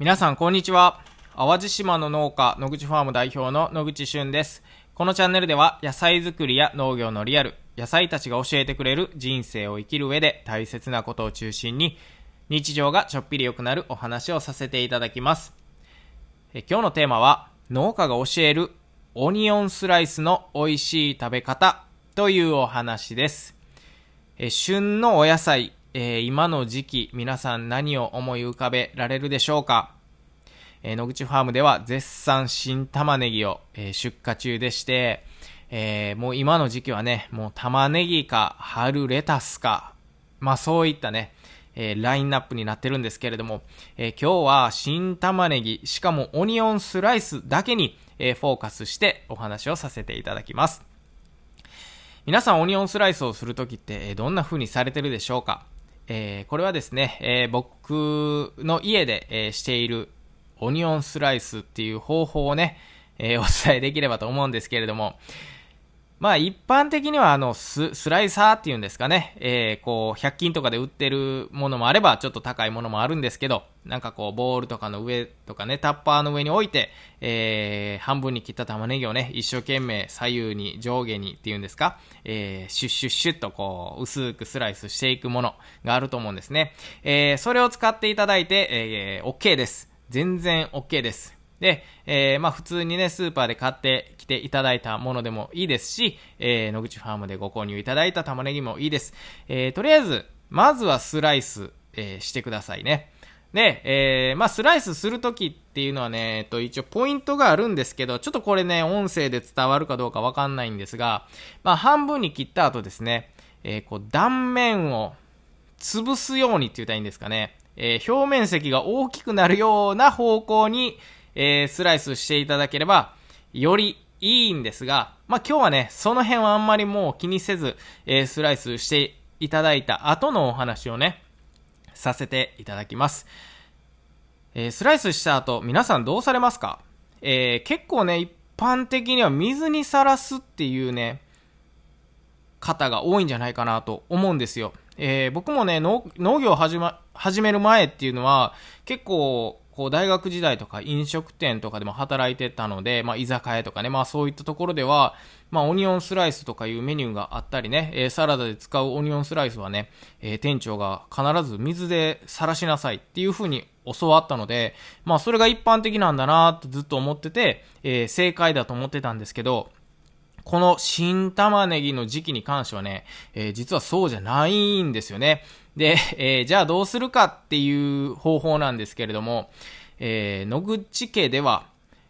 皆さんこんにちは。淡路島の農家野口ファーム代表の野口俊です。このチャンネルでは野菜作りや農業のリアル野菜たちが教えてくれる人生を生きる上で大切なことを中心に日常がちょっぴり良くなるお話をさせていただきます。え今日のテーマは農家が教えるオニオンスライスの美味しい食べ方というお話です。え旬のお野菜えー、今の時期、皆さん何を思い浮かべられるでしょうか？えー、野口ファームでは絶賛新玉ねぎを、えー、出荷中でして、え、もう今の時期はね、もう玉ねぎか春レタスか、まあそういったね、え、ラインナップになってるんですけれども、え、今日は新玉ねぎ、しかもオニオンスライスだけに、え、フォーカスしてお話をさせていただきます。皆さんオニオンスライスをするときって、えどんな風にされてるでしょうか？えー、これはですね、えー、僕の家で、えー、しているオニオンスライスっていう方法をね、えお伝えできればと思うんですけれども、まあ一般的にはあのススライサーっていうんですかね、えー、こう100均とかで売ってるものもあればちょっと高いものもあるんですけど、なんかこうボールとかの上とかね、タッパーの上に置いて、えー、半分に切った玉ねぎをね、一生懸命左右に上下にっていうんですか、えー、シュッシュッシュッとこう薄くスライスしていくものがあると思うんですね。えー、それを使っていただいて、えー、OK です。全然 OK です。で、えー、まあ普通にね、スーパーで買ってきていただいたものでもいいですし、えー、野口ファームでご購入いただいた玉ねぎもいいです。えー、とりあえず、まずはスライス、えー、してくださいね。で、えー、まあ、スライスするときっていうのはね、えっと、一応ポイントがあるんですけど、ちょっとこれね、音声で伝わるかどうかわかんないんですが、まあ、半分に切った後ですね、えー、こう、断面を潰すようにって言ったらいいんですかね、えー、表面積が大きくなるような方向に、えー、スライスしていただければ、よりいいんですが、まあ、今日はね、その辺はあんまりもう気にせず、えー、スライスしていただいた後のお話をね、させていただきます。えー、スライスした後、皆さんどうされますか？えー、結構ね、一般的には水にさらすっていうね、方が多いんじゃないかなと思うんですよ。えー、僕もね、農業を始,、ま、始める前っていうのは、結構、こう大学時代とか飲食店とかでも働いてたので、まあ居酒屋とかね、まあそういったところでは、まあオニオンスライスとかいうメニューがあったりね、えー、サラダで使うオニオンスライスはね、えー、店長が必ず水でさらしなさいっていう風に教わったので、まあそれが一般的なんだなとずっと思ってて、えー、正解だと思ってたんですけど、この新玉ねぎの時期に関してはね、えー、実はそうじゃないんですよね。で、えー、じゃあどうするかっていう方法なんですけれども、えー、野口家では、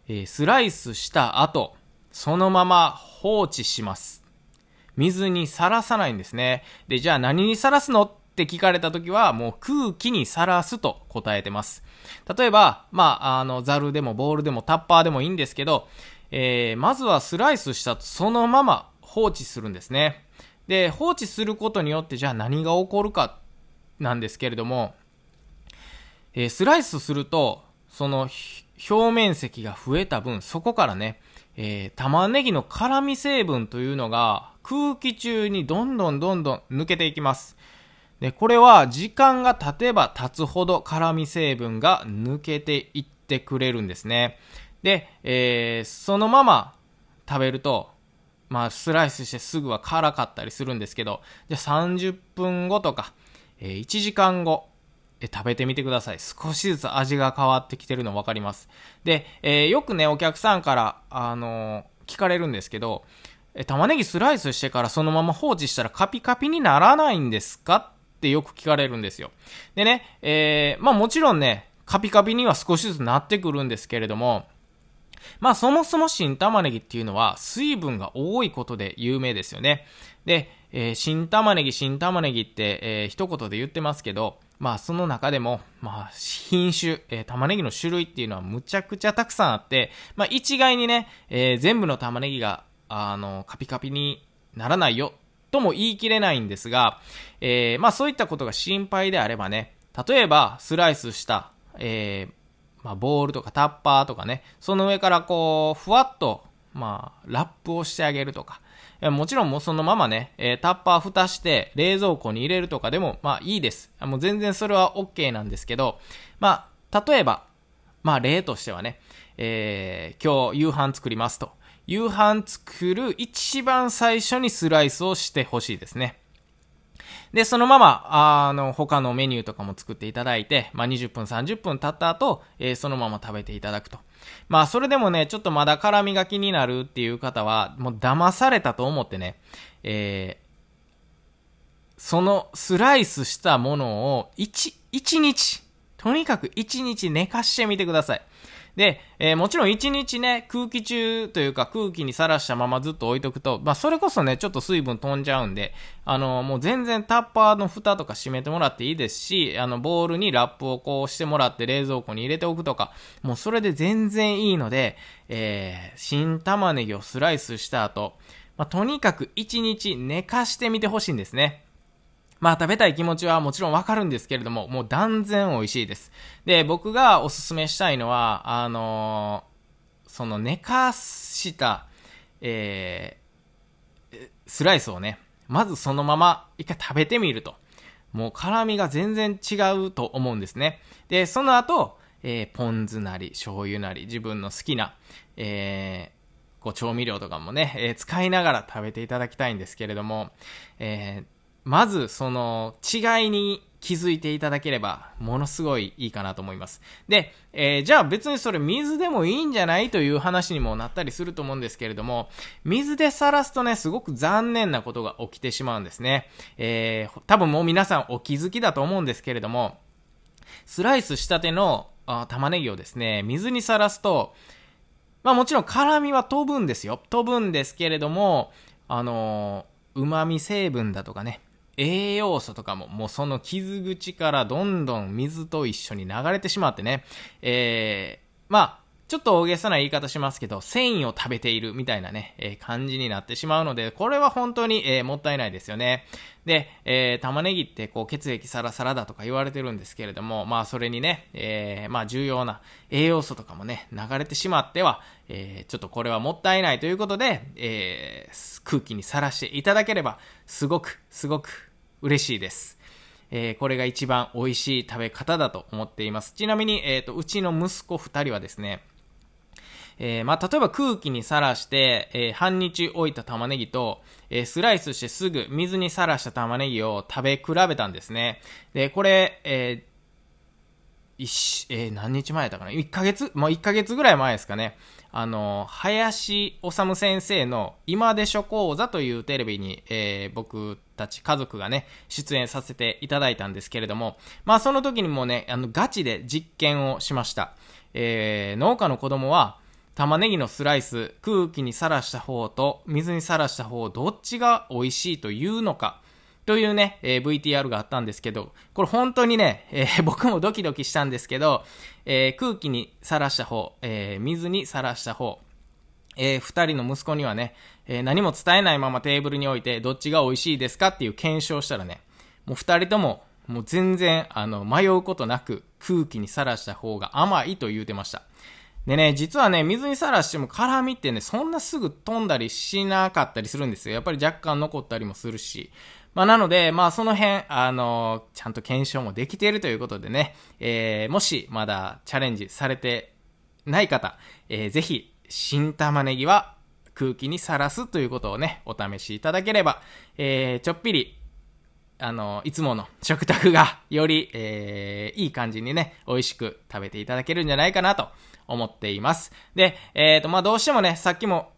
えー、スライスした後、そのまま放置します。水にさらさないんですね。で、じゃあ何にさらすのって聞かれた時は、もう空気にさらすと答えてます。例えば、まあ、あの、ザルでもボールでもタッパーでもいいんですけど、えー、まずはスライスしたとそのまま放置するんですね。で、放置することによってじゃあ何が起こるかなんですけれども、えー、スライスすると、その表面積が増えた分、そこからね、えー、玉ねぎの辛味成分というのが空気中にどんどんどんどん抜けていきます。で、これは時間が経てば経つほど辛味成分が抜けていってくれるんですね。で、えー、そのまま食べると、まあ、スライスしてすぐは辛かったりするんですけど、じゃ30分後とか、えー、1時間後、え食べてみてください。少しずつ味が変わってきてるの分かります。で、えー、よくね、お客さんから、あのー、聞かれるんですけど、え玉ねぎスライスしてからそのまま放置したらカピカピにならないんですか？ってよく聞かれるんですよ。でね、えー、まあもちろんね、カピカピには少しずつなってくるんですけれども、まあそもそも新玉ねぎっていうのは水分が多いことで有名ですよね。で、えー、新玉ねぎ、新玉ねぎって、えー、一言で言ってますけど、まあその中でも、まあ品種、えー、玉ねぎの種類っていうのはむちゃくちゃたくさんあって、まあ一概にね、えー、全部の玉ねぎが、あの、カピカピにならないよ、とも言い切れないんですが、えー、まあそういったことが心配であればね、例えばスライスした、えー、まあボールとかタッパーとかね、その上からこう、ふわっと、まあ、ラップをしてあげるとか、もちろんもうそのままね、えタッパー蓋して冷蔵庫に入れるとかでも、まあいいです。もう全然それは OK なんですけど、まあ、例えば、まあ例としてはね、えー、今日夕飯作りますと。夕飯作る一番最初にスライスをしてほしいですね。で、そのまま、あの、他のメニューとかも作っていただいて、まあ、20分、30分経った後、えー、そのまま食べていただくと。まあ、それでもね、ちょっとまだ辛みが気になるっていう方は、もう騙されたと思ってね、えー、そのスライスしたものを1、1日、とにかく1日寝かしてみてください。で、えー、もちろん1日ね、空気中というか空気にさらしたままずっと置いとくと、まあそれこそね、ちょっと水分飛んじゃうんで、あのー、もう全然タッパーの蓋とか閉めてもらっていいですし、あの、ボウルにラップをこうしてもらって冷蔵庫に入れておくとか、もうそれで全然いいので、えー、新玉ねぎをスライスした後、まあとにかく1日寝かしてみてほしいんですね。まあ食べたい気持ちはもちろんわかるんですけれども、もう断然美味しいです。で、僕がおすすめしたいのは、あのー、その寝かした、えー、スライスをね、まずそのまま一回食べてみると。もう辛みが全然違うと思うんですね。で、その後、えー、ポン酢なり、醤油なり、自分の好きな、えー、こう調味料とかもね、えー、使いながら食べていただきたいんですけれども、えー、まずその違いに気づいていただければ、ものすごいいいかなと思います。で、えー、じゃあ別にそれ水でもいいんじゃないという話にもなったりすると思うんですけれども、水でさらすとね、すごく残念なことが起きてしまうんですね。えー、多分もう皆さんお気づきだと思うんですけれども、スライスしたてのあ玉ねぎをですね、水にさらすと、まあもちろん辛みは飛ぶんですよ。飛ぶんですけれども、あのー、旨味成分だとかね、栄養素とかも、もうその傷口からどんどん水と一緒に流れてしまってね、えー、まあ、ちょっと大げさな言い方しますけど、繊維を食べているみたいなね、えー、感じになってしまうので、これは本当に、えー、もったいないですよね。で、えー、玉ねぎってこう血液サラサラだとか言われてるんですけれども、まあそれにね、えー、まあ重要な栄養素とかもね、流れてしまっては、えー、ちょっとこれはもったいないということで、えー、空気にさらしていただければ、すごく、すごく嬉しいです。えー、これが一番美味しい食べ方だと思っています。ちなみに、えっ、ー、と、うちの息子二人はですね、えー、まあ、例えば空気にさらして、えー、半日置いた玉ねぎと、えー、スライスしてすぐ水にさらした玉ねぎを食べ比べたんですね。で、これ、えー、一、えー、何日前だかな ?1 ヶ月？もう1ヶ月ぐらい前ですかね。あの、林修先生の今でしょ講座というテレビに、えー、僕たち家族がね、出演させていただいたんですけれども、まあその時にもね、あの、ガチで実験をしました。えー、農家の子供は、玉ねぎのスライス、空気にさらした方と水にさらした方、どっちが美味しいというのか、というね、えー、VTR があったんですけど、これ本当にね、えー、僕もドキドキしたんですけど、えー、空気にさらした方、え水にさらした方、え二人の息子にはね、え何も伝えないままテーブルに置いて、どっちが美味しいですかっていう検証したらね、もう二人とも、もう全然、あの、迷うことなく、空気にさらした方が甘いと言うてました。でね、実はね、水にさらしても辛みってね、そんなすぐ飛んだりしなかったりするんですよ。やっぱり若干残ったりもするし。まあ、なので、まあ、その辺、あの、ちゃんと検証もできているということでね、えー、もしまだチャレンジされてない方、えー、ぜひ、新玉ねぎは空気にさらすということをね、お試しいただければ、えー、ちょっぴり、あの、いつもの食卓がより、えー、いい感じにね、美味しく食べていただけるんじゃないかなと思っています。で、えっ、ー、と、まあ、どうしてもね、さっきも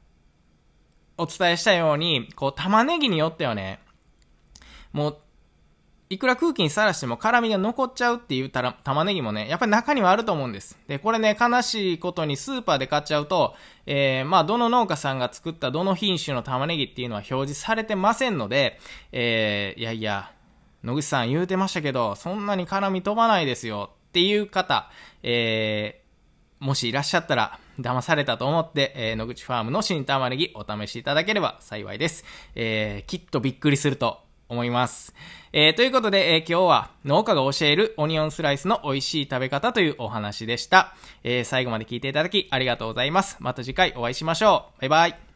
お伝えしたように、こう、玉ねぎによってはね、もう、いくら空気にさらしても辛みが残っちゃうっていうたら玉ねぎもね、やっぱり中にはあると思うんです。で、これね、悲しいことにスーパーで買っちゃうと、えー、まあ、どの農家さんが作ったどの品種の玉ねぎっていうのは表示されてませんので、えー、いやいや、野口さん言うてましたけど、そんなに辛み飛ばないですよっていう方、えー、もしいらっしゃったら、騙されたと思って、えー、野口ファームの新玉ねぎお試しいただければ幸いです。えー、きっとびっくりすると思います。えー、ということで、えー、今日は農家が教えるオニオンスライスの美味しい食べ方というお話でした。えー、最後まで聞いていただきありがとうございます。また次回お会いしましょう。バイバイ。